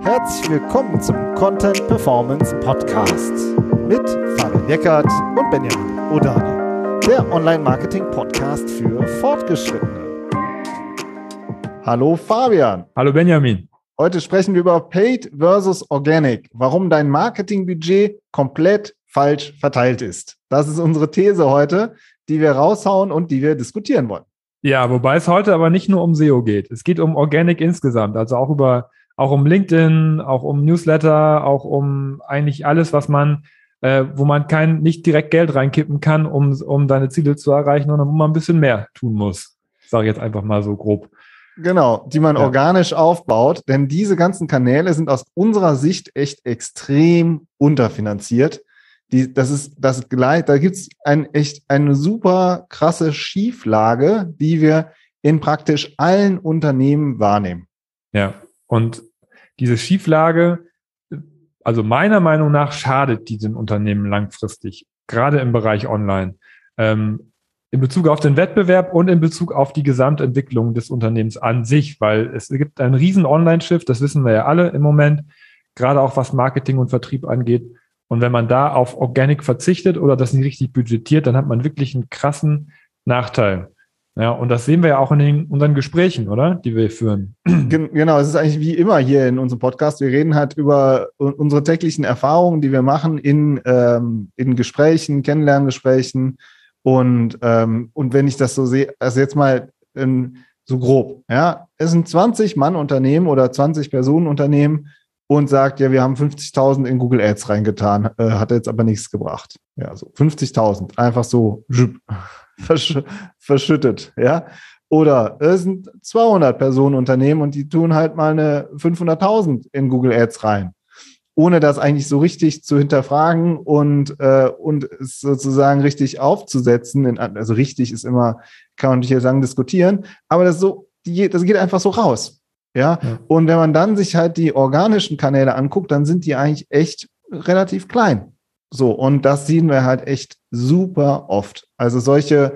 Herzlich willkommen zum Content Performance Podcast mit Fabian Eckert und Benjamin Odani, der Online-Marketing-Podcast für Fortgeschrittene. Hallo Fabian. Hallo Benjamin. Heute sprechen wir über Paid versus Organic, warum dein Marketingbudget komplett falsch verteilt ist. Das ist unsere These heute, die wir raushauen und die wir diskutieren wollen. Ja, wobei es heute aber nicht nur um SEO geht. Es geht um Organic insgesamt, also auch über auch um LinkedIn, auch um Newsletter, auch um eigentlich alles, was man, äh, wo man kein nicht direkt Geld reinkippen kann, um, um deine Ziele zu erreichen, sondern wo man ein bisschen mehr tun muss. Sage ich jetzt einfach mal so grob. Genau, die man ja. organisch aufbaut, denn diese ganzen Kanäle sind aus unserer Sicht echt extrem unterfinanziert. Die, das ist das gleich, da gibt's ein echt eine super krasse Schieflage, die wir in praktisch allen Unternehmen wahrnehmen. Ja, und diese Schieflage, also meiner Meinung nach, schadet diesem Unternehmen langfristig, gerade im Bereich Online. Ähm, in Bezug auf den Wettbewerb und in Bezug auf die Gesamtentwicklung des Unternehmens an sich, weil es gibt einen riesen Online-Shift, das wissen wir ja alle im Moment, gerade auch was Marketing und Vertrieb angeht. Und wenn man da auf Organic verzichtet oder das nicht richtig budgetiert, dann hat man wirklich einen krassen Nachteil. Ja, und das sehen wir ja auch in den, unseren Gesprächen, oder? Die wir führen. Genau, es ist eigentlich wie immer hier in unserem Podcast. Wir reden halt über unsere täglichen Erfahrungen, die wir machen in, ähm, in Gesprächen, Kennenlerngesprächen. Und, ähm, und wenn ich das so sehe, also jetzt mal ähm, so grob, ja, es sind 20 Mann Unternehmen oder 20 Personen Unternehmen und sagt, ja, wir haben 50.000 in Google Ads reingetan, äh, hat jetzt aber nichts gebracht. Ja, so 50.000, einfach so versch verschüttet, ja. Oder es sind 200 Personen Unternehmen und die tun halt mal eine 500.000 in Google Ads rein, ohne das eigentlich so richtig zu hinterfragen und äh, und es sozusagen richtig aufzusetzen. In, also richtig ist immer, kann man natürlich sagen, diskutieren, aber das so, die, das geht einfach so raus. Ja? ja. Und wenn man dann sich halt die organischen Kanäle anguckt, dann sind die eigentlich echt relativ klein. So, und das sehen wir halt echt super oft. Also solche,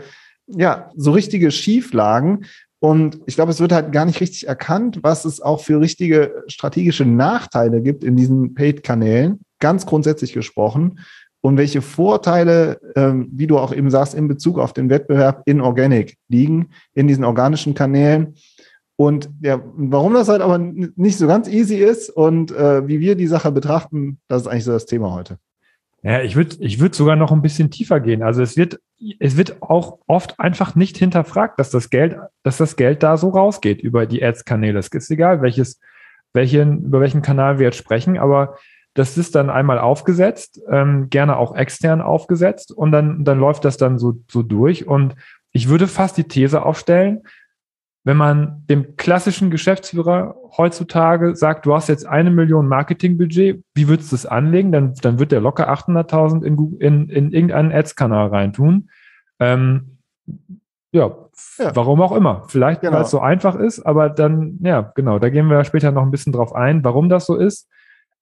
ja, so richtige Schieflagen. Und ich glaube, es wird halt gar nicht richtig erkannt, was es auch für richtige strategische Nachteile gibt in diesen Paid-Kanälen, ganz grundsätzlich gesprochen. Und welche Vorteile, ähm, wie du auch eben sagst, in Bezug auf den Wettbewerb in Organic liegen, in diesen organischen Kanälen. Und ja, warum das halt aber nicht so ganz easy ist und äh, wie wir die Sache betrachten, das ist eigentlich so das Thema heute. Ja, ich würde ich würd sogar noch ein bisschen tiefer gehen. Also es wird, es wird auch oft einfach nicht hinterfragt, dass das Geld, dass das Geld da so rausgeht über die Ads-Kanäle. Es ist egal, welches, welchen, über welchen Kanal wir jetzt sprechen, aber das ist dann einmal aufgesetzt, ähm, gerne auch extern aufgesetzt und dann, dann läuft das dann so, so durch. Und ich würde fast die These aufstellen, wenn man dem klassischen Geschäftsführer heutzutage sagt, du hast jetzt eine Million Marketingbudget, wie würdest du es anlegen? Dann, dann wird der locker 800.000 in, in, in irgendeinen Ads-Kanal reintun. Ähm, ja, ja, warum auch immer. Vielleicht, genau. weil es so einfach ist, aber dann, ja, genau, da gehen wir später noch ein bisschen drauf ein, warum das so ist.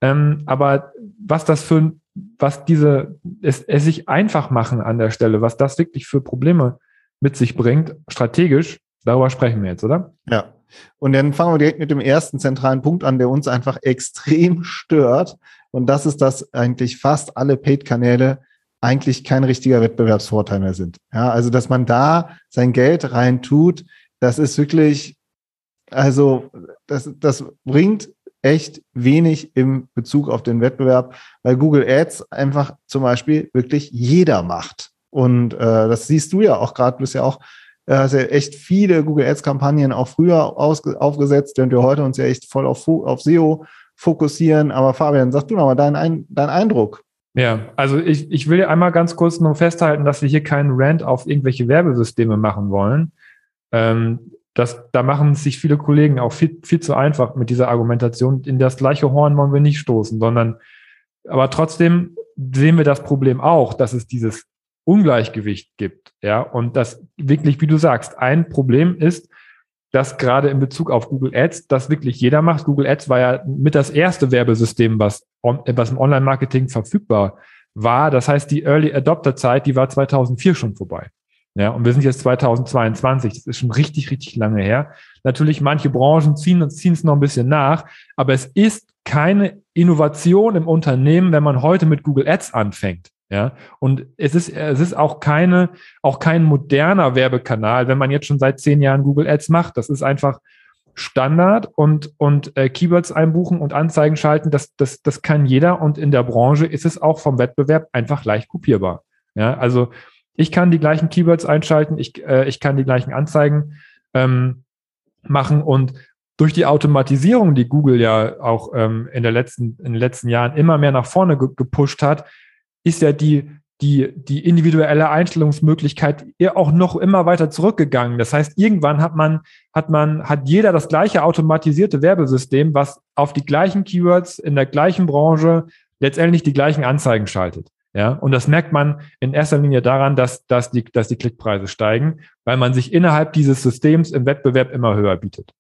Ähm, aber was das für, was diese, es, es sich einfach machen an der Stelle, was das wirklich für Probleme mit sich bringt, strategisch, Darüber sprechen wir jetzt, oder? Ja. Und dann fangen wir direkt mit dem ersten zentralen Punkt an, der uns einfach extrem stört. Und das ist, dass eigentlich fast alle Paid-Kanäle eigentlich kein richtiger Wettbewerbsvorteil mehr sind. Ja, also, dass man da sein Geld rein tut, das ist wirklich, also, das, das bringt echt wenig im Bezug auf den Wettbewerb, weil Google Ads einfach zum Beispiel wirklich jeder macht. Und äh, das siehst du ja auch gerade, bist ja auch äh, hast ja echt viele Google Ads Kampagnen auch früher aufgesetzt, während wir heute uns ja echt voll auf, auf SEO fokussieren. Aber Fabian, sag du nochmal deinen dein Eindruck. Ja, also ich, ich will einmal ganz kurz nur festhalten, dass wir hier keinen Rant auf irgendwelche Werbesysteme machen wollen. Ähm, das, da machen sich viele Kollegen auch viel, viel zu einfach mit dieser Argumentation. In das gleiche Horn wollen wir nicht stoßen, sondern aber trotzdem sehen wir das Problem auch, dass es dieses Ungleichgewicht gibt. Ja, und das wirklich, wie du sagst, ein Problem ist, dass gerade in Bezug auf Google Ads das wirklich jeder macht. Google Ads war ja mit das erste Werbesystem, was, was im Online-Marketing verfügbar war. Das heißt, die Early Adopter Zeit, die war 2004 schon vorbei. Ja, und wir sind jetzt 2022. Das ist schon richtig, richtig lange her. Natürlich, manche Branchen ziehen, ziehen es noch ein bisschen nach, aber es ist keine Innovation im Unternehmen, wenn man heute mit Google Ads anfängt. Ja, und es ist, es ist auch keine, auch kein moderner Werbekanal, wenn man jetzt schon seit zehn Jahren Google Ads macht. Das ist einfach Standard und, und äh, Keywords einbuchen und Anzeigen schalten. Das, das, das kann jeder und in der Branche ist es auch vom Wettbewerb einfach leicht kopierbar. Ja, also ich kann die gleichen Keywords einschalten, ich, äh, ich kann die gleichen Anzeigen ähm, machen und durch die Automatisierung, die Google ja auch ähm, in, der letzten, in den letzten Jahren immer mehr nach vorne ge gepusht hat, ist ja die, die, die individuelle Einstellungsmöglichkeit auch noch immer weiter zurückgegangen. Das heißt, irgendwann hat man, hat man, hat jeder das gleiche automatisierte Werbesystem, was auf die gleichen Keywords in der gleichen Branche letztendlich die gleichen Anzeigen schaltet. Ja, und das merkt man in erster Linie daran, dass, dass, die, dass die Klickpreise steigen, weil man sich innerhalb dieses Systems im Wettbewerb immer höher bietet.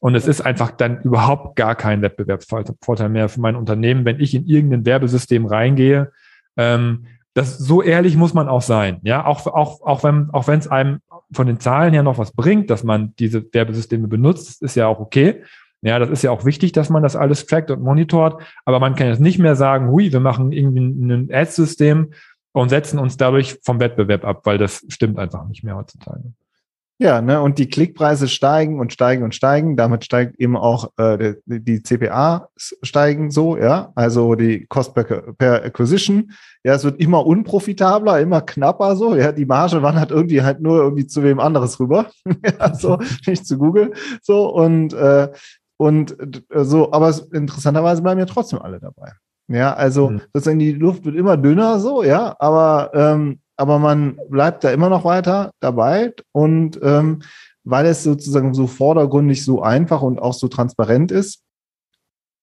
Und es ist einfach dann überhaupt gar kein Wettbewerbsvorteil mehr für mein Unternehmen, wenn ich in irgendein Werbesystem reingehe. Ähm, das, so ehrlich muss man auch sein. Ja, auch, auch, auch wenn, auch wenn es einem von den Zahlen her noch was bringt, dass man diese Werbesysteme benutzt, ist ja auch okay. Ja, das ist ja auch wichtig, dass man das alles trackt und monitort. Aber man kann jetzt nicht mehr sagen, hui, wir machen irgendwie ein Ads-System und setzen uns dadurch vom Wettbewerb ab, weil das stimmt einfach nicht mehr heutzutage. Ja, ne, und die Klickpreise steigen und steigen und steigen. Damit steigt eben auch äh, die, die CPA steigen so, ja, also die Cost per, per Acquisition. Ja, es wird immer unprofitabler, immer knapper so. Ja, die Marge wandert irgendwie halt nur irgendwie zu wem anderes rüber. ja, so, nicht zu Google. So, und äh, und äh, so, aber interessanterweise bleiben ja trotzdem alle dabei. Ja, also mhm. sozusagen die Luft wird immer dünner, so, ja, aber, ähm, aber man bleibt da immer noch weiter dabei und ähm, weil es sozusagen so vordergründig so einfach und auch so transparent ist,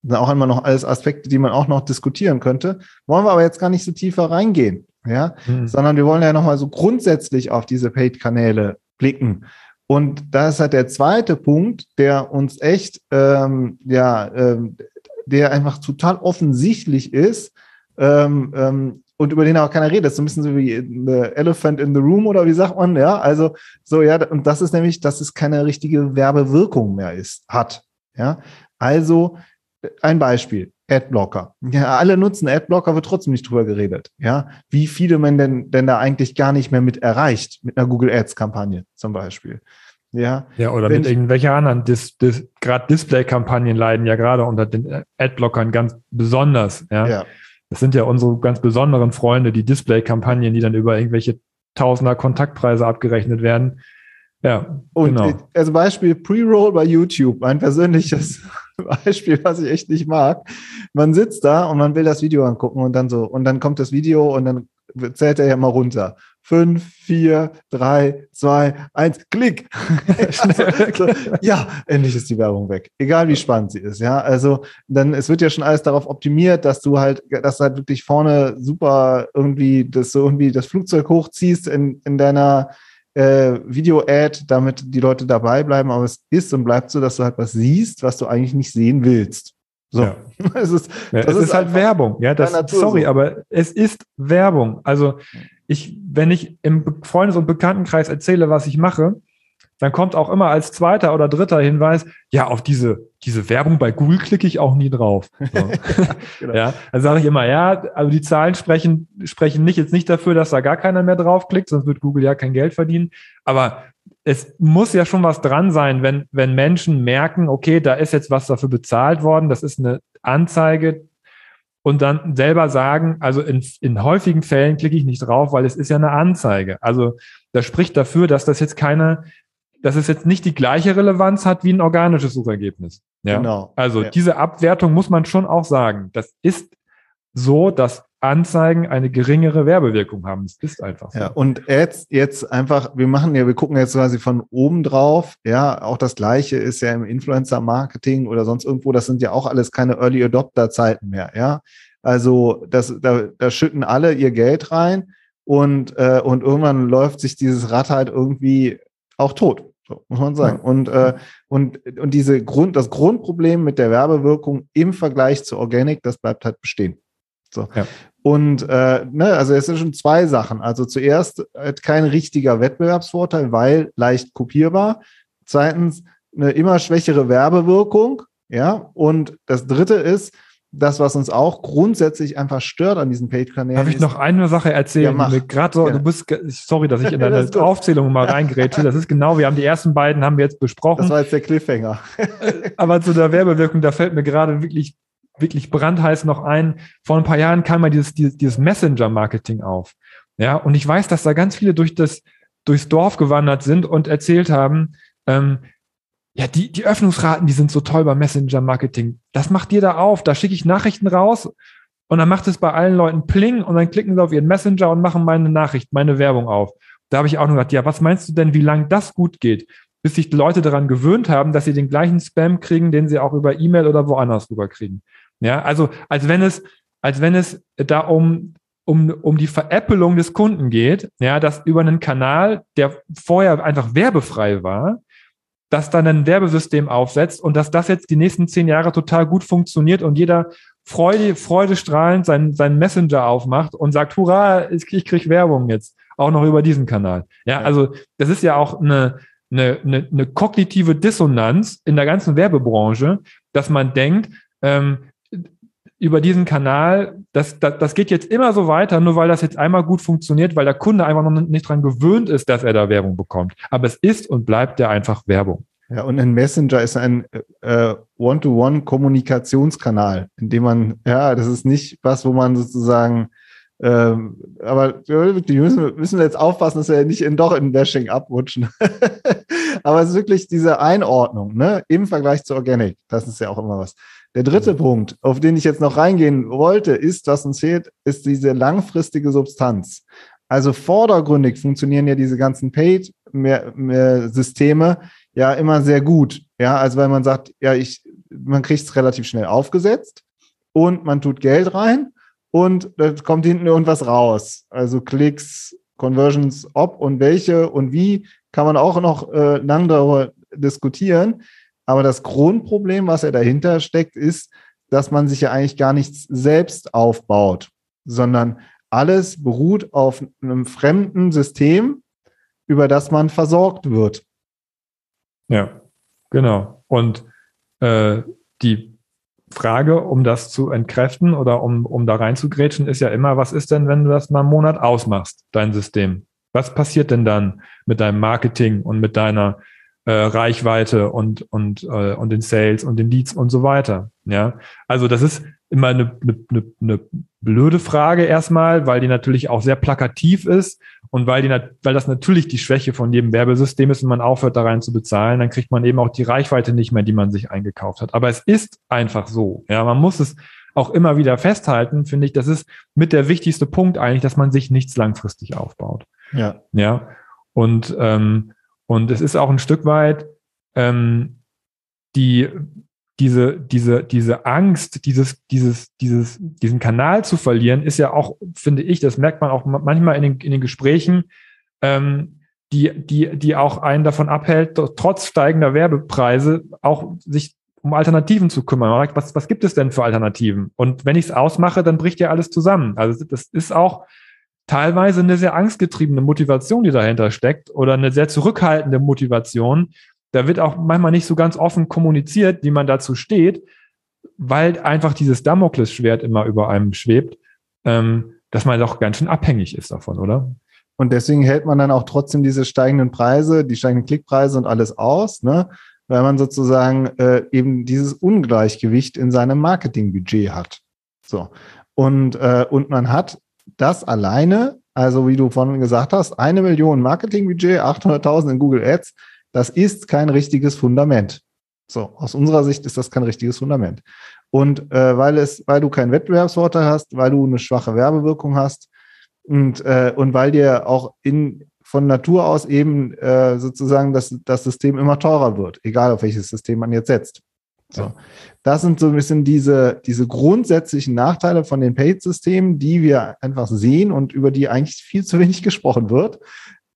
sind auch immer noch alles Aspekte, die man auch noch diskutieren könnte. Wollen wir aber jetzt gar nicht so tiefer reingehen, ja, mhm. sondern wir wollen ja nochmal so grundsätzlich auf diese Paid-Kanäle blicken und da ist halt der zweite Punkt, der uns echt, ähm, ja, ähm, der einfach total offensichtlich ist ähm, ähm, und über den auch keiner redet. Das ist so ein bisschen so wie The Elephant in the Room oder wie sagt man, ja? Also so, ja, und das ist nämlich, dass es keine richtige Werbewirkung mehr ist, hat. Ja, also ein Beispiel. Adblocker. Ja, alle nutzen Adblocker, wird trotzdem nicht drüber geredet. Ja, wie viele man denn, denn da eigentlich gar nicht mehr mit erreicht, mit einer Google Ads Kampagne zum Beispiel. Ja, ja oder mit irgendwelchen anderen, Dis, Dis, gerade Display-Kampagnen leiden ja gerade unter den Adblockern ganz besonders. Ja? ja. Das sind ja unsere ganz besonderen Freunde, die Display-Kampagnen, die dann über irgendwelche Tausender Kontaktpreise abgerechnet werden. Ja, und genau. also Beispiel Pre-Roll bei YouTube, ein persönliches Beispiel, was ich echt nicht mag. Man sitzt da und man will das Video angucken und dann so, und dann kommt das Video und dann zählt er ja mal runter. Fünf, vier, drei, zwei, eins, Klick. also, so, ja, endlich ist die Werbung weg. Egal wie spannend sie ist, ja. Also dann, es wird ja schon alles darauf optimiert, dass du halt, dass du halt wirklich vorne super irgendwie, dass du irgendwie das Flugzeug hochziehst in, in deiner äh, Video-Ad, damit die Leute dabei bleiben. Aber es ist und bleibt so, dass du halt was siehst, was du eigentlich nicht sehen willst. So. Ja. es ist, ja, es ist, ist halt Werbung. Ja, das, sorry, so. aber es ist Werbung. Also ich, wenn ich im Freundes- und Bekanntenkreis erzähle, was ich mache, dann kommt auch immer als zweiter oder dritter Hinweis, ja, auf diese, diese Werbung bei Google klicke ich auch nie drauf. So. ja, genau. ja, dann sage ich immer, ja, also die Zahlen sprechen, sprechen nicht jetzt nicht dafür, dass da gar keiner mehr draufklickt, sonst wird Google ja kein Geld verdienen. Aber es muss ja schon was dran sein, wenn, wenn Menschen merken, okay, da ist jetzt was dafür bezahlt worden, das ist eine Anzeige und dann selber sagen, also in, in häufigen Fällen klicke ich nicht drauf, weil es ist ja eine Anzeige. Also das spricht dafür, dass das jetzt keine, dass es jetzt nicht die gleiche Relevanz hat wie ein organisches Suchergebnis. Ja? Genau. Also ja. diese Abwertung muss man schon auch sagen. Das ist so, dass Anzeigen eine geringere Werbewirkung haben. Das ist einfach so. Ja, und jetzt, jetzt einfach, wir machen ja, wir gucken jetzt quasi von oben drauf. Ja, auch das Gleiche ist ja im Influencer-Marketing oder sonst irgendwo. Das sind ja auch alles keine Early Adopter-Zeiten mehr. Ja, also das, da, da schütten alle ihr Geld rein und, äh, und irgendwann läuft sich dieses Rad halt irgendwie auch tot. So, muss man sagen. Ja. Und, äh, und, und diese Grund, das Grundproblem mit der Werbewirkung im Vergleich zu Organic, das bleibt halt bestehen. So. Ja. Und äh, ne, also es sind schon zwei Sachen. Also zuerst äh, kein richtiger Wettbewerbsvorteil, weil leicht kopierbar. Zweitens eine immer schwächere Werbewirkung. Ja, und das dritte ist, das, was uns auch grundsätzlich einfach stört an diesen Paid-Kanälen. Darf ich noch eine Sache erzählen? Ja, Gerade so, ja. du bist, sorry, dass ich in deine Aufzählung mal reingrätsche. Das ist genau, wir haben die ersten beiden haben wir jetzt besprochen. Das war jetzt der Cliffhanger. Aber zu der Werbewirkung, da fällt mir gerade wirklich, wirklich brandheiß noch ein. Vor ein paar Jahren kam mal dieses, dieses, dieses Messenger-Marketing auf. Ja, und ich weiß, dass da ganz viele durch das, durchs Dorf gewandert sind und erzählt haben, ähm, ja, die, die Öffnungsraten, die sind so toll beim Messenger-Marketing. Das macht dir da auf. Da schicke ich Nachrichten raus und dann macht es bei allen Leuten Pling und dann klicken sie auf ihren Messenger und machen meine Nachricht, meine Werbung auf. Da habe ich auch nur gedacht, ja, was meinst du denn, wie lange das gut geht? Bis sich die Leute daran gewöhnt haben, dass sie den gleichen Spam kriegen, den sie auch über E-Mail oder woanders rüber kriegen. Ja, also als wenn es, als wenn es da um, um, um die Veräppelung des Kunden geht, ja, dass über einen Kanal, der vorher einfach werbefrei war, das dann ein Werbesystem aufsetzt und dass das jetzt die nächsten zehn Jahre total gut funktioniert und jeder Freude, freudestrahlend seinen, seinen Messenger aufmacht und sagt, hurra, ich, ich krieg Werbung jetzt, auch noch über diesen Kanal. Ja, also das ist ja auch eine, eine, eine, eine kognitive Dissonanz in der ganzen Werbebranche, dass man denkt, ähm, über diesen Kanal, das, das, das geht jetzt immer so weiter, nur weil das jetzt einmal gut funktioniert, weil der Kunde einfach noch nicht dran gewöhnt ist, dass er da Werbung bekommt. Aber es ist und bleibt ja einfach Werbung. Ja, und ein Messenger ist ein äh, One-to-One-Kommunikationskanal, in dem man, ja, das ist nicht was, wo man sozusagen, ähm, aber wirklich müssen, müssen wir jetzt aufpassen, dass wir nicht in, doch in Bashing abrutschen. aber es ist wirklich diese Einordnung, ne, im Vergleich zu Organic. Das ist ja auch immer was. Der dritte Punkt, auf den ich jetzt noch reingehen wollte, ist, was uns fehlt, ist diese langfristige Substanz. Also vordergründig funktionieren ja diese ganzen Paid-Systeme ja immer sehr gut. Ja, also weil man sagt, ja, ich, man kriegt es relativ schnell aufgesetzt und man tut Geld rein und da kommt hinten irgendwas raus. Also Klicks, Conversions, ob und welche und wie, kann man auch noch äh, lang darüber diskutieren. Aber das Grundproblem, was ja dahinter steckt, ist, dass man sich ja eigentlich gar nichts selbst aufbaut, sondern alles beruht auf einem fremden System, über das man versorgt wird. Ja, genau. Und äh, die Frage, um das zu entkräften oder um, um da reinzugrätschen, ist ja immer, was ist denn, wenn du das mal einen Monat ausmachst, dein System? Was passiert denn dann mit deinem Marketing und mit deiner äh, Reichweite und, und, äh, und den Sales und den Leads und so weiter. Ja, also das ist immer eine, eine, eine blöde Frage erstmal, weil die natürlich auch sehr plakativ ist und weil die, weil das natürlich die Schwäche von jedem Werbesystem ist, wenn man aufhört, da rein zu bezahlen, dann kriegt man eben auch die Reichweite nicht mehr, die man sich eingekauft hat. Aber es ist einfach so. Ja, man muss es auch immer wieder festhalten, finde ich, das ist mit der wichtigste Punkt eigentlich, dass man sich nichts langfristig aufbaut. Ja. Ja. Und ähm, und es ist auch ein Stück weit ähm, die, diese, diese, diese Angst, dieses, dieses, dieses, diesen Kanal zu verlieren, ist ja auch, finde ich, das merkt man auch manchmal in den, in den Gesprächen, ähm, die, die, die auch einen davon abhält, trotz steigender Werbepreise auch sich um Alternativen zu kümmern. Man sagt, was, was gibt es denn für Alternativen? Und wenn ich es ausmache, dann bricht ja alles zusammen. Also das ist auch teilweise eine sehr angstgetriebene Motivation, die dahinter steckt oder eine sehr zurückhaltende Motivation. Da wird auch manchmal nicht so ganz offen kommuniziert, wie man dazu steht, weil einfach dieses Damoklesschwert immer über einem schwebt, ähm, dass man doch ganz schön abhängig ist davon, oder? Und deswegen hält man dann auch trotzdem diese steigenden Preise, die steigenden Klickpreise und alles aus, ne? weil man sozusagen äh, eben dieses Ungleichgewicht in seinem Marketingbudget hat. So. Und, äh, und man hat das alleine, also wie du vorhin gesagt hast, eine Million Marketingbudget, 800.000 in Google Ads, das ist kein richtiges Fundament. So, aus unserer Sicht ist das kein richtiges Fundament. Und äh, weil es, weil du keinen Wettbewerbsvorteil hast, weil du eine schwache Werbewirkung hast und, äh, und weil dir auch in, von Natur aus eben äh, sozusagen das, das System immer teurer wird, egal auf welches System man jetzt setzt. So. Das sind so ein bisschen diese, diese grundsätzlichen Nachteile von den Paid-Systemen, die wir einfach sehen und über die eigentlich viel zu wenig gesprochen wird.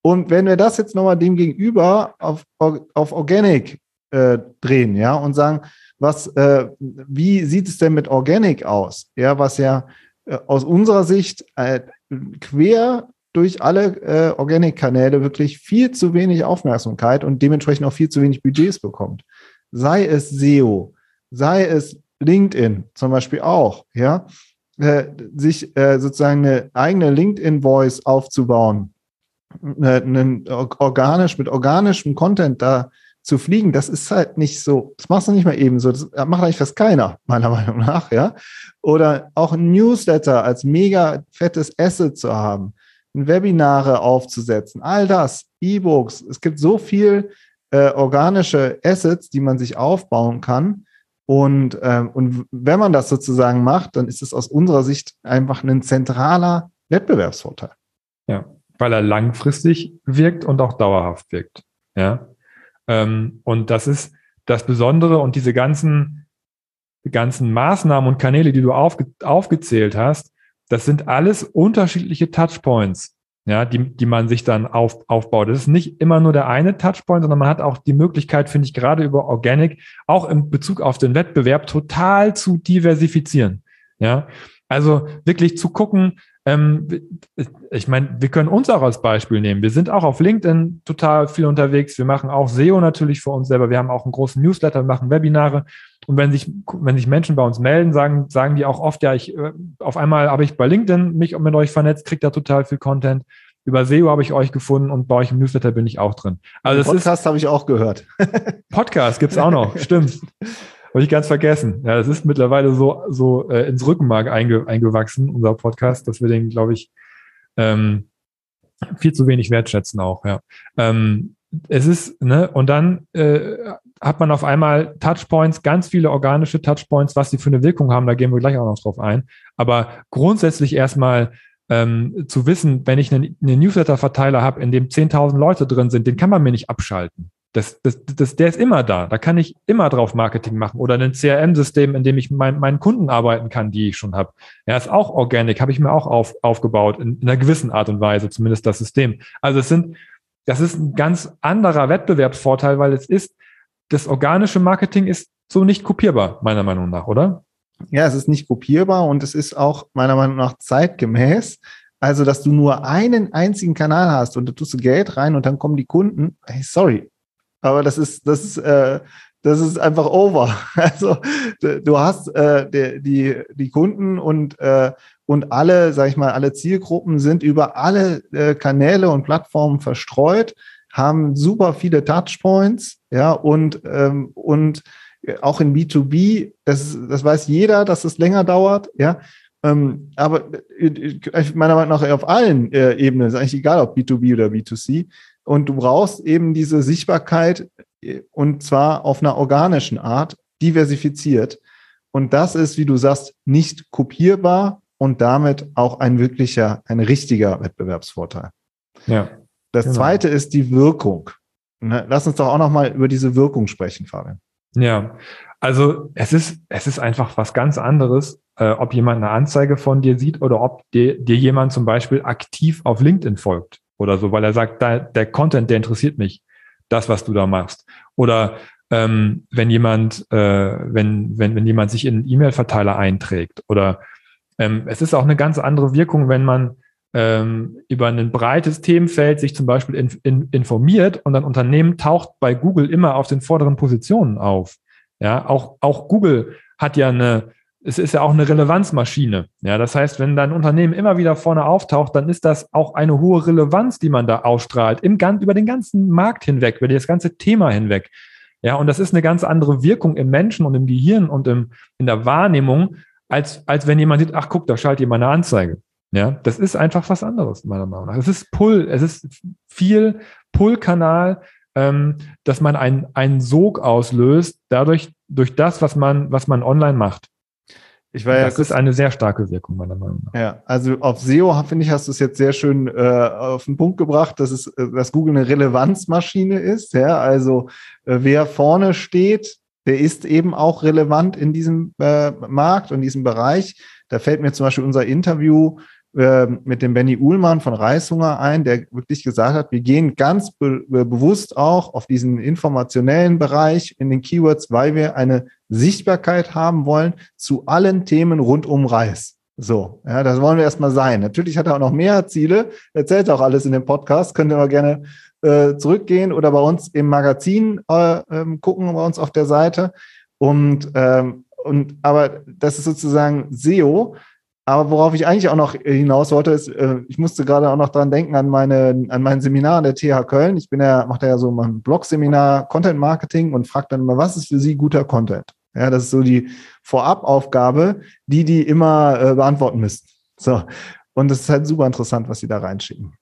Und wenn wir das jetzt nochmal dem gegenüber auf, auf Organic äh, drehen, ja, und sagen, was, äh, wie sieht es denn mit Organic aus? Ja, was ja äh, aus unserer Sicht äh, quer durch alle äh, Organic-Kanäle wirklich viel zu wenig Aufmerksamkeit und dementsprechend auch viel zu wenig Budgets bekommt. Sei es SEO, sei es LinkedIn zum Beispiel auch, ja, äh, sich äh, sozusagen eine eigene LinkedIn-Voice aufzubauen, äh, organisch mit organischem Content da zu fliegen, das ist halt nicht so, das machst du nicht mal eben so, das macht eigentlich fast keiner, meiner Meinung nach, ja. Oder auch ein Newsletter als mega fettes Asset zu haben, Webinare aufzusetzen, all das, E-Books, es gibt so viel äh, organische Assets, die man sich aufbauen kann. Und, ähm, und wenn man das sozusagen macht, dann ist es aus unserer Sicht einfach ein zentraler Wettbewerbsvorteil. Ja, weil er langfristig wirkt und auch dauerhaft wirkt. Ja. Ähm, und das ist das Besondere und diese ganzen, ganzen Maßnahmen und Kanäle, die du aufge, aufgezählt hast, das sind alles unterschiedliche Touchpoints, ja, die, die man sich dann auf, aufbaut. Das ist nicht immer nur der eine Touchpoint, sondern man hat auch die Möglichkeit, finde ich, gerade über Organic auch in Bezug auf den Wettbewerb total zu diversifizieren. Ja, also wirklich zu gucken, ähm, ich meine, wir können uns auch als Beispiel nehmen. Wir sind auch auf LinkedIn total viel unterwegs. Wir machen auch SEO natürlich für uns selber. Wir haben auch einen großen Newsletter, wir machen Webinare. Und wenn sich, wenn sich Menschen bei uns melden, sagen, sagen die auch oft, ja, ich, äh, auf einmal habe ich bei LinkedIn mich mit euch vernetzt, kriegt da total viel Content. Über SEO habe ich euch gefunden und bei euch im Newsletter bin ich auch drin. Also Podcast habe ich auch gehört. Podcast gibt's auch noch, stimmt. Habe ich ganz vergessen. Ja, das ist mittlerweile so, so äh, ins Rückenmark einge, eingewachsen, unser Podcast, dass wir den, glaube ich, ähm, viel zu wenig wertschätzen auch, ja. Ähm, es ist, ne, und dann äh, hat man auf einmal Touchpoints, ganz viele organische Touchpoints, was die für eine Wirkung haben, da gehen wir gleich auch noch drauf ein. Aber grundsätzlich erstmal ähm, zu wissen, wenn ich einen, einen Newsletter-Verteiler habe, in dem 10.000 Leute drin sind, den kann man mir nicht abschalten. Das, das, das, der ist immer da. Da kann ich immer drauf Marketing machen oder ein CRM-System, in dem ich mein, meinen Kunden arbeiten kann, die ich schon habe. Ja, ist auch organic, habe ich mir auch auf, aufgebaut, in, in einer gewissen Art und Weise, zumindest das System. Also es sind, das ist ein ganz anderer Wettbewerbsvorteil, weil es ist, das organische Marketing ist so nicht kopierbar, meiner Meinung nach, oder? Ja, es ist nicht kopierbar und es ist auch meiner Meinung nach zeitgemäß. Also, dass du nur einen einzigen Kanal hast und da tust du Geld rein und dann kommen die Kunden. Hey, sorry, aber das ist, das ist, äh, das ist einfach over. Also du hast äh, die, die, die Kunden und, äh, und alle, sag ich mal, alle Zielgruppen sind über alle äh, Kanäle und Plattformen verstreut, haben super viele Touchpoints, ja, und, ähm, und auch in B2B, das, das weiß jeder, dass es länger dauert, ja. Ähm, aber äh, meiner Meinung nach auf allen äh, Ebenen, ist eigentlich egal, ob B2B oder B2C, und du brauchst eben diese Sichtbarkeit äh, und zwar auf einer organischen Art, diversifiziert. Und das ist, wie du sagst, nicht kopierbar und damit auch ein wirklicher, ein richtiger Wettbewerbsvorteil. Ja. Das genau. zweite ist die Wirkung. Ne, lass uns doch auch nochmal über diese Wirkung sprechen, Fabian. Ja, also es ist, es ist einfach was ganz anderes, äh, ob jemand eine Anzeige von dir sieht oder ob dir, dir jemand zum Beispiel aktiv auf LinkedIn folgt oder so, weil er sagt, da, der Content, der interessiert mich, das, was du da machst. Oder ähm, wenn jemand, äh, wenn, wenn, wenn jemand sich in einen E-Mail-Verteiler einträgt. Oder ähm, es ist auch eine ganz andere Wirkung, wenn man ähm, über ein breites Themenfeld sich zum Beispiel in, in, informiert und ein Unternehmen taucht bei Google immer auf den vorderen Positionen auf. Ja, auch, auch Google hat ja eine, es ist ja auch eine Relevanzmaschine. Ja, das heißt, wenn dein Unternehmen immer wieder vorne auftaucht, dann ist das auch eine hohe Relevanz, die man da ausstrahlt, im, über den ganzen Markt hinweg, über das ganze Thema hinweg. Ja, und das ist eine ganz andere Wirkung im Menschen und im Gehirn und im, in der Wahrnehmung, als, als wenn jemand sieht, ach guck, da schaltet jemand eine Anzeige. Ja, das ist einfach was anderes, meiner Meinung nach. Es ist Pull, es ist viel Pull-Kanal, ähm, dass man einen, einen Sog auslöst, dadurch, durch das, was man, was man online macht. Ich war ja das ist eine sehr starke Wirkung, meiner Meinung nach. Ja, also auf SEO, finde ich, hast du es jetzt sehr schön äh, auf den Punkt gebracht, dass, es, äh, dass Google eine Relevanzmaschine ist. Ja, also äh, wer vorne steht, der ist eben auch relevant in diesem äh, Markt und diesem Bereich. Da fällt mir zum Beispiel unser Interview äh, mit dem Benny Uhlmann von Reishunger ein, der wirklich gesagt hat, wir gehen ganz be bewusst auch auf diesen informationellen Bereich in den Keywords, weil wir eine Sichtbarkeit haben wollen zu allen Themen rund um Reis. So, ja, das wollen wir erstmal sein. Natürlich hat er auch noch mehr Ziele, erzählt auch alles in dem Podcast, könnt ihr mal gerne äh, zurückgehen oder bei uns im Magazin äh, ähm, gucken, bei uns auf der Seite. Und, ähm, und aber das ist sozusagen SEO. Aber worauf ich eigentlich auch noch hinaus wollte, ist, äh, ich musste gerade auch noch dran denken an meine, an mein Seminar an der TH Köln. Ich bin ja, mache da ja so mein Blog-Seminar Content Marketing und frage dann immer, was ist für Sie guter Content? Ja, das ist so die Vorabaufgabe, die die immer äh, beantworten müssen. So. Und das ist halt super interessant, was sie da reinschicken.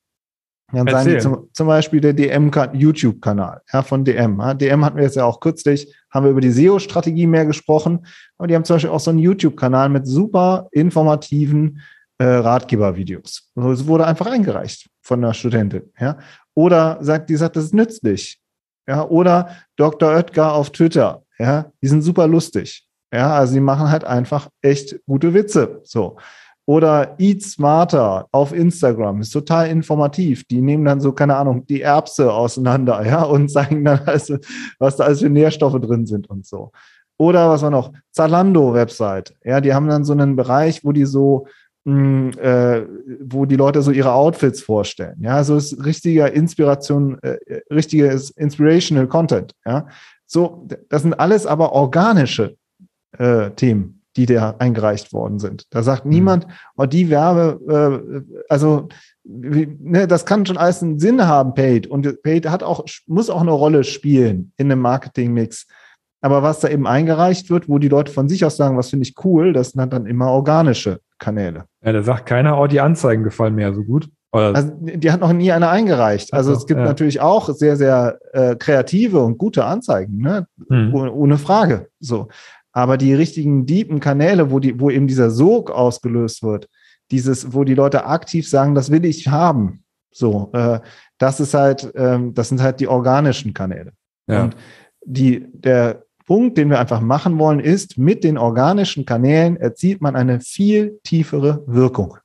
Dann sagen die zum, zum Beispiel der DM-YouTube-Kanal ja, von DM. Ja, DM hatten wir jetzt ja auch kürzlich, haben wir über die SEO-Strategie mehr gesprochen. Aber die haben zum Beispiel auch so einen YouTube-Kanal mit super informativen äh, Ratgebervideos. Also es wurde einfach eingereicht von einer Studentin. Ja. Oder sagt, die sagt, das ist nützlich. Ja. Oder Dr. Oetker auf Twitter. Ja. Die sind super lustig. Ja, also die machen halt einfach echt gute Witze. So. Oder Eat Smarter auf Instagram ist total informativ. Die nehmen dann so, keine Ahnung, die Erbse auseinander, ja, und zeigen dann also, was da alles für Nährstoffe drin sind und so. Oder was war noch? Zalando-Website. Ja, die haben dann so einen Bereich, wo die so, mh, hm, äh, wo die Leute so ihre Outfits vorstellen. Ja, so ist richtiger Inspiration, äh, richtiges Inspirational Content. Ja, so, das sind alles aber organische äh, Themen die da eingereicht worden sind. Da sagt mhm. niemand, oh, die Werbe, äh, also ne, das kann schon alles einen Sinn haben, Paid. Und Paid hat auch, muss auch eine Rolle spielen in einem Marketingmix. Aber was da eben eingereicht wird, wo die Leute von sich aus sagen, was finde ich cool, das sind dann immer organische Kanäle. Ja, da sagt keiner, oh, die Anzeigen gefallen mir so gut. Oder also, die hat noch nie einer eingereicht. Also, es gibt ja. natürlich auch sehr, sehr äh, kreative und gute Anzeigen, ne? Hm. Ohne, ohne Frage. So. Aber die richtigen deepen Kanäle, wo die, wo eben dieser Sog ausgelöst wird, dieses, wo die Leute aktiv sagen, das will ich haben. So, äh, das ist halt, ähm, das sind halt die organischen Kanäle. Ja. Und die, der Punkt, den wir einfach machen wollen, ist, mit den organischen Kanälen erzielt man eine viel tiefere Wirkung.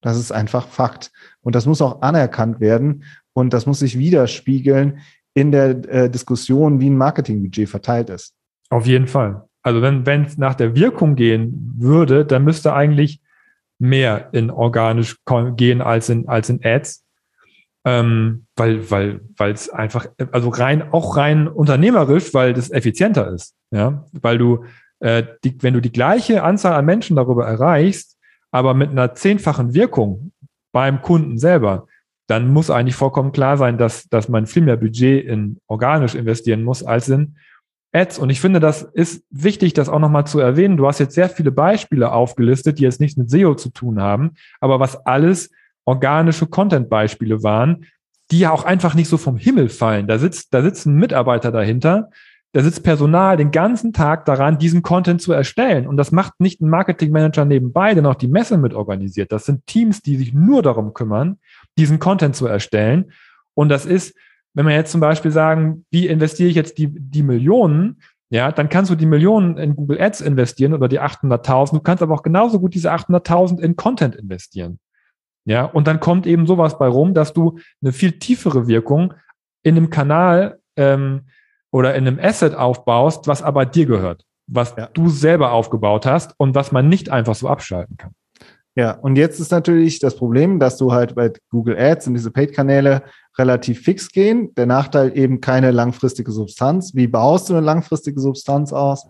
Das ist einfach Fakt. Und das muss auch anerkannt werden und das muss sich widerspiegeln in der äh, Diskussion, wie ein Marketingbudget verteilt ist. Auf jeden Fall. Also wenn es nach der Wirkung gehen würde, dann müsste eigentlich mehr in organisch gehen als in, als in Ads. Ähm, weil, weil, weil es einfach, also rein, auch rein unternehmerisch, weil das effizienter ist. Ja, weil du, äh, die, wenn du die gleiche Anzahl an Menschen darüber erreichst, aber mit einer zehnfachen Wirkung beim Kunden selber, dann muss eigentlich vollkommen klar sein, dass, dass man viel mehr Budget in organisch investieren muss als in Ads. Und ich finde, das ist wichtig, das auch nochmal zu erwähnen. Du hast jetzt sehr viele Beispiele aufgelistet, die jetzt nichts mit SEO zu tun haben, aber was alles organische Content-Beispiele waren, die ja auch einfach nicht so vom Himmel fallen. Da sitzt, da sitzt ein Mitarbeiter dahinter, da sitzt Personal den ganzen Tag daran, diesen Content zu erstellen. Und das macht nicht ein Marketingmanager nebenbei, der noch die Messe mit organisiert. Das sind Teams, die sich nur darum kümmern, diesen Content zu erstellen. Und das ist wenn wir jetzt zum Beispiel sagen, wie investiere ich jetzt die, die Millionen, ja, dann kannst du die Millionen in Google Ads investieren oder die 800.000. Du kannst aber auch genauso gut diese 800.000 in Content investieren. Ja, und dann kommt eben sowas bei rum, dass du eine viel tiefere Wirkung in einem Kanal ähm, oder in einem Asset aufbaust, was aber dir gehört, was ja. du selber aufgebaut hast und was man nicht einfach so abschalten kann. Ja, und jetzt ist natürlich das Problem, dass du halt bei Google Ads und diese Paid-Kanäle relativ fix gehen. Der Nachteil eben keine langfristige Substanz. Wie baust du eine langfristige Substanz aus?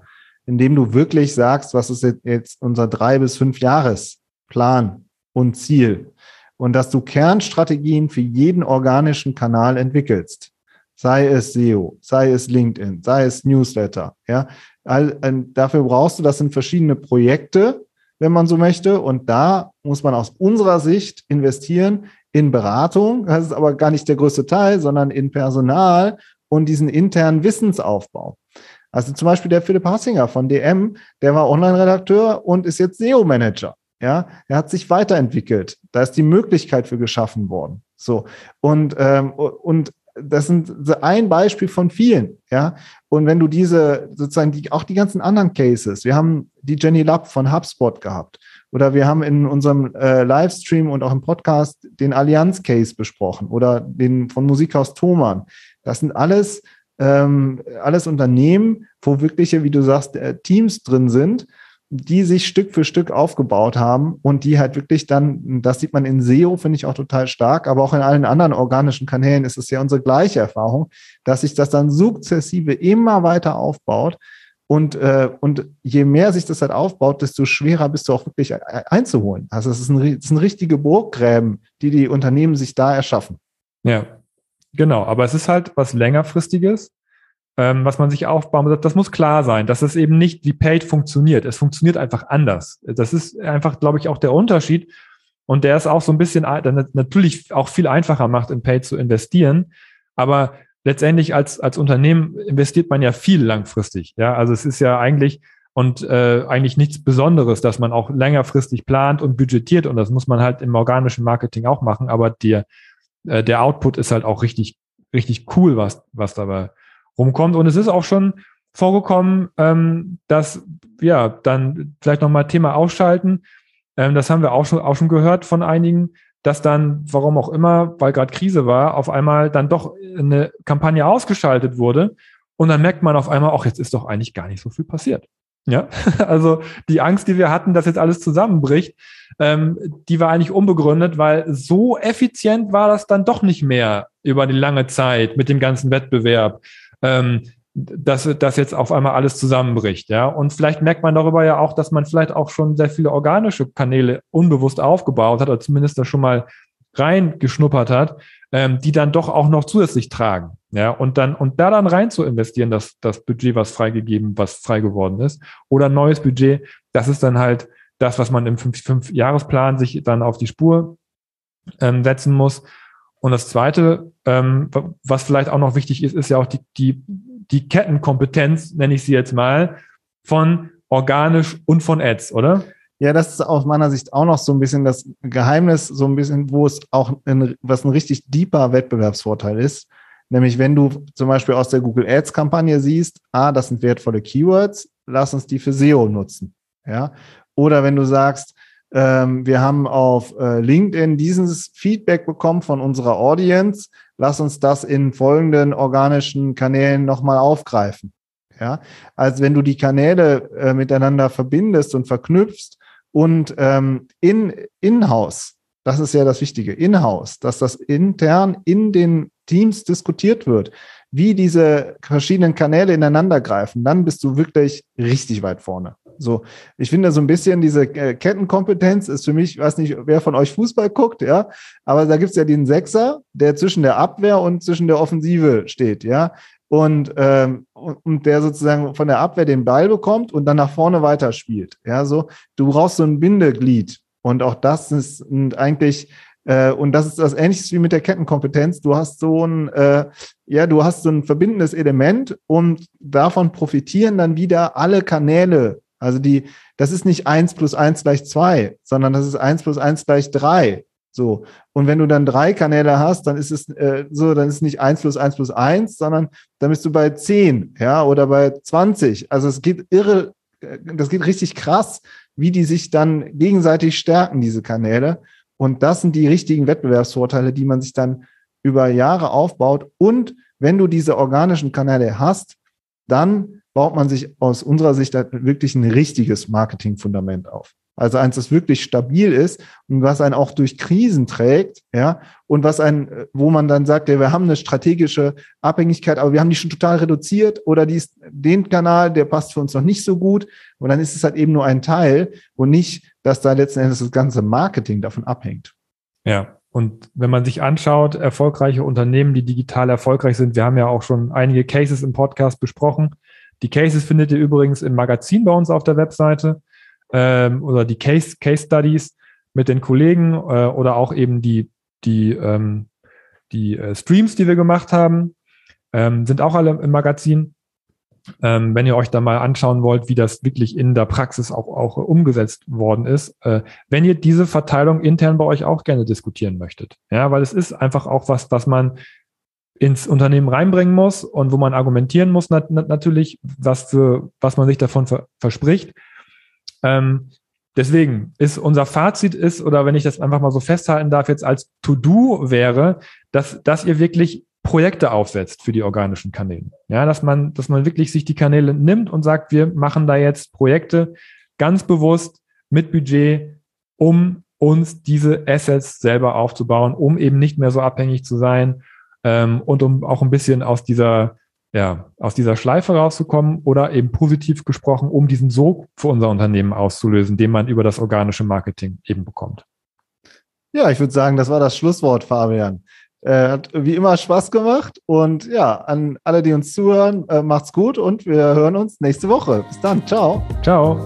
Indem du wirklich sagst, was ist jetzt unser drei bis fünf Jahresplan und Ziel? Und dass du Kernstrategien für jeden organischen Kanal entwickelst. Sei es SEO, sei es LinkedIn, sei es Newsletter. Ja, All, dafür brauchst du, das sind verschiedene Projekte, wenn man so möchte. Und da muss man aus unserer Sicht investieren in Beratung. Das ist aber gar nicht der größte Teil, sondern in Personal und diesen internen Wissensaufbau. Also zum Beispiel der Philipp Hassinger von DM, der war Online-Redakteur und ist jetzt SEO-Manager. Ja, er hat sich weiterentwickelt. Da ist die Möglichkeit für geschaffen worden. So und ähm, und das sind ein Beispiel von vielen, ja. Und wenn du diese sozusagen die, auch die ganzen anderen Cases, wir haben die Jenny Lapp von HubSpot gehabt oder wir haben in unserem äh, Livestream und auch im Podcast den Allianz Case besprochen oder den von Musikhaus Thomann. Das sind alles ähm, alles Unternehmen, wo wirkliche, wie du sagst, äh, Teams drin sind die sich Stück für Stück aufgebaut haben und die halt wirklich dann, das sieht man in SEO, finde ich auch total stark, aber auch in allen anderen organischen Kanälen ist es ja unsere gleiche Erfahrung, dass sich das dann sukzessive immer weiter aufbaut. Und, äh, und je mehr sich das halt aufbaut, desto schwerer bist du auch wirklich einzuholen. Also es, ein, sind richtige Burggräben, die die Unternehmen sich da erschaffen. Ja, genau. Aber es ist halt was längerfristiges was man sich aufbauen muss. Das muss klar sein, dass es eben nicht wie Paid funktioniert. Es funktioniert einfach anders. Das ist einfach, glaube ich, auch der Unterschied. Und der ist auch so ein bisschen, natürlich auch viel einfacher macht, in Paid zu investieren. Aber letztendlich als, als Unternehmen investiert man ja viel langfristig. Ja, also es ist ja eigentlich, und äh, eigentlich nichts Besonderes, dass man auch längerfristig plant und budgetiert und das muss man halt im organischen Marketing auch machen, aber der, äh, der Output ist halt auch richtig, richtig cool, was, was dabei rumkommt. Und es ist auch schon vorgekommen, ähm, dass, ja, dann vielleicht nochmal Thema ausschalten. Ähm, das haben wir auch schon, auch schon gehört von einigen, dass dann, warum auch immer, weil gerade Krise war, auf einmal dann doch eine Kampagne ausgeschaltet wurde. Und dann merkt man auf einmal, auch jetzt ist doch eigentlich gar nicht so viel passiert. Ja, also die Angst, die wir hatten, dass jetzt alles zusammenbricht, ähm, die war eigentlich unbegründet, weil so effizient war das dann doch nicht mehr über die lange Zeit mit dem ganzen Wettbewerb ähm, dass das jetzt auf einmal alles zusammenbricht, ja. Und vielleicht merkt man darüber ja auch, dass man vielleicht auch schon sehr viele organische Kanäle unbewusst aufgebaut hat oder zumindest da schon mal reingeschnuppert hat, ähm, die dann doch auch noch zusätzlich tragen, ja. Und dann und da dann rein zu investieren, dass das Budget, was freigegeben, was frei geworden ist, oder neues Budget, das ist dann halt das, was man im Fünf-Jahresplan sich dann auf die Spur ähm, setzen muss. Und das Zweite, ähm, was vielleicht auch noch wichtig ist, ist ja auch die, die, die Kettenkompetenz, nenne ich sie jetzt mal, von organisch und von Ads, oder? Ja, das ist aus meiner Sicht auch noch so ein bisschen das Geheimnis, so ein bisschen, wo es auch, ein, was ein richtig deeper Wettbewerbsvorteil ist. Nämlich, wenn du zum Beispiel aus der Google Ads Kampagne siehst, ah, das sind wertvolle Keywords, lass uns die für SEO nutzen. Ja. Oder wenn du sagst, ähm, wir haben auf äh, LinkedIn dieses Feedback bekommen von unserer Audience. Lass uns das in folgenden organischen Kanälen nochmal aufgreifen. Ja, also wenn du die Kanäle äh, miteinander verbindest und verknüpfst und ähm, in in-house, das ist ja das Wichtige, in-house, dass das intern in den Teams diskutiert wird, wie diese verschiedenen Kanäle ineinander greifen, dann bist du wirklich richtig weit vorne. So, ich finde so ein bisschen diese äh, Kettenkompetenz ist für mich, weiß nicht, wer von euch Fußball guckt, ja, aber da gibt's ja den Sechser, der zwischen der Abwehr und zwischen der Offensive steht, ja. Und, ähm, und der sozusagen von der Abwehr den Ball bekommt und dann nach vorne weiterspielt. Ja, so, du brauchst so ein Bindeglied. Und auch das ist eigentlich äh, und das ist das Ähnliches wie mit der Kettenkompetenz. Du hast so ein, äh, ja, du hast so ein verbindendes Element und davon profitieren dann wieder alle Kanäle also die, das ist nicht eins plus eins gleich zwei, sondern das ist eins plus eins gleich drei. So. Und wenn du dann drei Kanäle hast, dann ist es äh, so, dann ist es nicht eins plus eins plus eins, sondern dann bist du bei zehn, ja, oder bei zwanzig. Also es geht irre, äh, das geht richtig krass, wie die sich dann gegenseitig stärken, diese Kanäle. Und das sind die richtigen Wettbewerbsvorteile, die man sich dann über Jahre aufbaut. Und wenn du diese organischen Kanäle hast, dann baut man sich aus unserer Sicht halt wirklich ein richtiges Marketingfundament auf. Also eins, das wirklich stabil ist und was einen auch durch Krisen trägt, ja, und was ein, wo man dann sagt, ja, wir haben eine strategische Abhängigkeit, aber wir haben die schon total reduziert oder die ist, den Kanal, der passt für uns noch nicht so gut. Und dann ist es halt eben nur ein Teil und nicht, dass da letzten Endes das ganze Marketing davon abhängt. Ja. Und wenn man sich anschaut, erfolgreiche Unternehmen, die digital erfolgreich sind, wir haben ja auch schon einige Cases im Podcast besprochen, die Cases findet ihr übrigens im Magazin bei uns auf der Webseite ähm, oder die Case, Case Studies mit den Kollegen äh, oder auch eben die, die, ähm, die äh, Streams, die wir gemacht haben, ähm, sind auch alle im Magazin. Ähm, wenn ihr euch da mal anschauen wollt, wie das wirklich in der Praxis auch, auch umgesetzt worden ist, äh, wenn ihr diese Verteilung intern bei euch auch gerne diskutieren möchtet. Ja, weil es ist einfach auch was, was man ins Unternehmen reinbringen muss und wo man argumentieren muss nat natürlich, was was man sich davon ver verspricht. Ähm, deswegen ist unser Fazit ist oder wenn ich das einfach mal so festhalten darf jetzt als To-Do wäre, dass dass ihr wirklich Projekte aufsetzt für die organischen Kanäle. Ja, dass man dass man wirklich sich die Kanäle nimmt und sagt, wir machen da jetzt Projekte, ganz bewusst mit Budget, um uns diese Assets selber aufzubauen, um eben nicht mehr so abhängig zu sein ähm, und um auch ein bisschen aus dieser, ja, aus dieser Schleife rauszukommen oder eben positiv gesprochen, um diesen Sog für unser Unternehmen auszulösen, den man über das organische Marketing eben bekommt. Ja, ich würde sagen, das war das Schlusswort, Fabian. Äh, hat wie immer Spaß gemacht und ja, an alle, die uns zuhören, äh, macht's gut und wir hören uns nächste Woche. Bis dann. Ciao. Ciao.